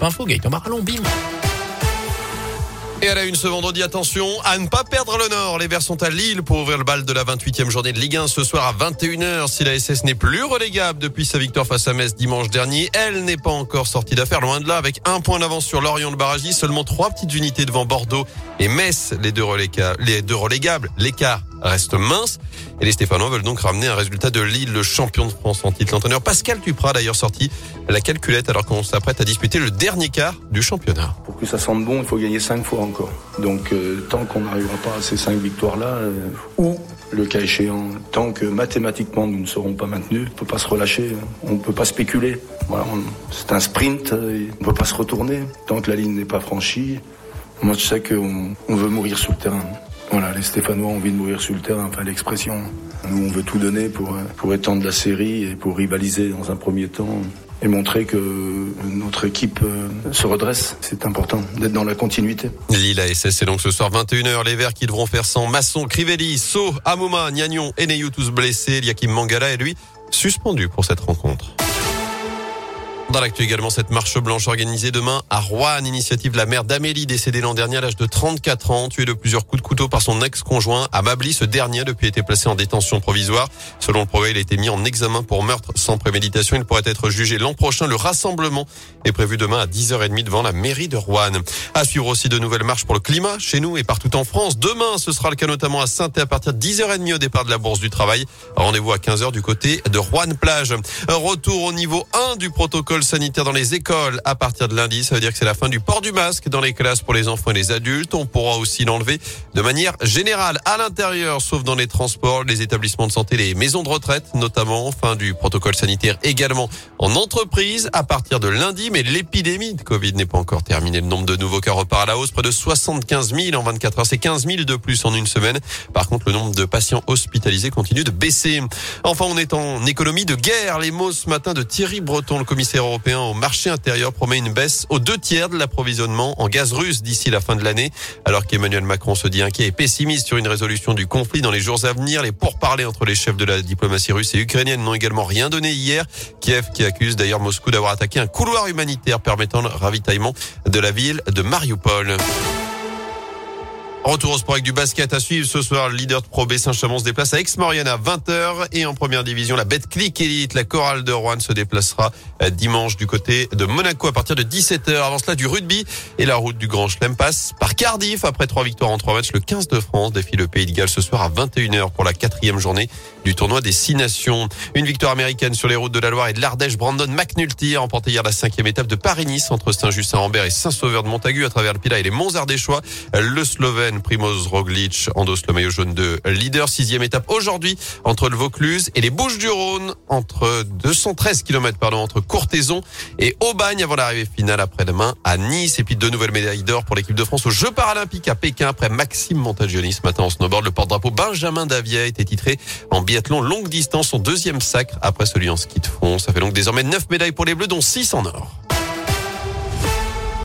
Info. Et à la une ce vendredi, attention à ne pas perdre le nord. Les Verts sont à Lille pour ouvrir le bal de la 28e journée de Ligue 1 ce soir à 21h. Si la SS n'est plus relégable depuis sa victoire face à Metz dimanche dernier, elle n'est pas encore sortie d'affaire. Loin de là, avec un point d'avance sur Lorient de Barragy, seulement trois petites unités devant Bordeaux et Metz, les deux. Les deux relégables. L'écart reste mince. Et les Stéphanois veulent donc ramener un résultat de Lille, le champion de France en titre. L'entraîneur Pascal Duprat d'ailleurs sorti la calculette alors qu'on s'apprête à disputer le dernier quart du championnat. Pour que ça sente bon, il faut gagner cinq fois encore. Donc euh, tant qu'on n'arrivera pas à ces cinq victoires-là, euh, ou le cas échéant, tant que mathématiquement nous ne serons pas maintenus, on ne peut pas se relâcher, on ne peut pas spéculer. C'est un sprint, euh, on ne peut pas se retourner. Tant que la ligne n'est pas franchie, moi je sais qu'on on veut mourir sur le terrain. Voilà, les Stéphanois ont envie de mourir sur le terrain, enfin l'expression. Nous, on veut tout donner pour, pour étendre la série et pour rivaliser dans un premier temps et montrer que notre équipe euh, se redresse. C'est important d'être dans la continuité. Lille SS, c'est donc ce soir 21h. Les Verts qui devront faire sans Masson, Crivelli, So, Amouma, Niagnon et tous blessés. Yakim Mangala est lui suspendu pour cette rencontre. Dans l'actu également, cette marche blanche organisée demain à Rouen, initiative de la mère d'Amélie, décédée l'an dernier à l'âge de 34 ans, tuée de plusieurs coups de couteau par son ex-conjoint à. Ce dernier a depuis été placé en détention provisoire. Selon le progrès, il a été mis en examen pour meurtre sans préméditation. Il pourrait être jugé l'an prochain. Le rassemblement est prévu demain à 10h30 devant la mairie de Rouen. À suivre aussi de nouvelles marches pour le climat chez nous et partout en France. Demain, ce sera le cas notamment à saint à partir de 10h30 au départ de la Bourse du Travail. Rendez-vous à 15h du côté de Rouen-Plage. Retour au niveau 1 du protocole sanitaire dans les écoles à partir de lundi. Ça veut dire que c'est la fin du port du masque dans les classes pour les enfants et les adultes. On pourra aussi l'enlever de manière générale à l'intérieur, sauf dans les transports, les établissements de santé, les maisons de retraite, notamment. Fin du protocole sanitaire également en entreprise à partir de lundi. Mais l'épidémie de Covid n'est pas encore terminée. Le nombre de nouveaux cas repart à la hausse. Près de 75 000 en 24 heures. C'est 15 000 de plus en une semaine. Par contre, le nombre de patients hospitalisés continue de baisser. Enfin, on est en économie de guerre. Les mots ce matin de Thierry Breton, le commissaire européen au marché intérieur promet une baisse aux deux tiers de l'approvisionnement en gaz russe d'ici la fin de l'année. Alors qu'Emmanuel Macron se dit inquiet et pessimiste sur une résolution du conflit dans les jours à venir, les pourparlers entre les chefs de la diplomatie russe et ukrainienne n'ont également rien donné hier. Kiev qui accuse d'ailleurs Moscou d'avoir attaqué un couloir humanitaire permettant le ravitaillement de la ville de Mariupol. Retour au sport avec du basket à suivre ce soir. Le leader de Pro B Saint-Chamond se déplace à Aix-Maurienne à 20h et en première division, la Betclic Elite, la chorale de Rouen se déplacera euh, dimanche du côté de Monaco à partir de 17h. Avant cela, du rugby et la route du Grand Chelem passe par Cardiff. Après trois victoires en trois matchs, le 15 de France défie le Pays de Galles ce soir à 21h pour la quatrième journée du tournoi des Six Nations. Une victoire américaine sur les routes de la Loire et de l'Ardèche. Brandon McNulty a remporté hier la cinquième étape de Paris-Nice entre Saint-Just-Saint-Rambert et Saint-Sauveur de Montagu à travers le Pilat et les Monts Ardéchois. Le Slovène Primoz Roglic endosse le maillot jaune de leader. Sixième étape aujourd'hui entre le Vaucluse et les Bouches-du-Rhône entre 213 km pardon entre Courtaison et Aubagne avant l'arrivée finale après-demain à Nice. Et puis deux nouvelles médailles d'or pour l'équipe de France aux Jeux paralympiques à Pékin après Maxime Montagioni ce matin en snowboard. Le porte-drapeau Benjamin Davia a été titré en biathlon longue distance, son deuxième sacre après celui en ski de fond. Ça fait donc désormais neuf médailles pour les Bleus dont six en or.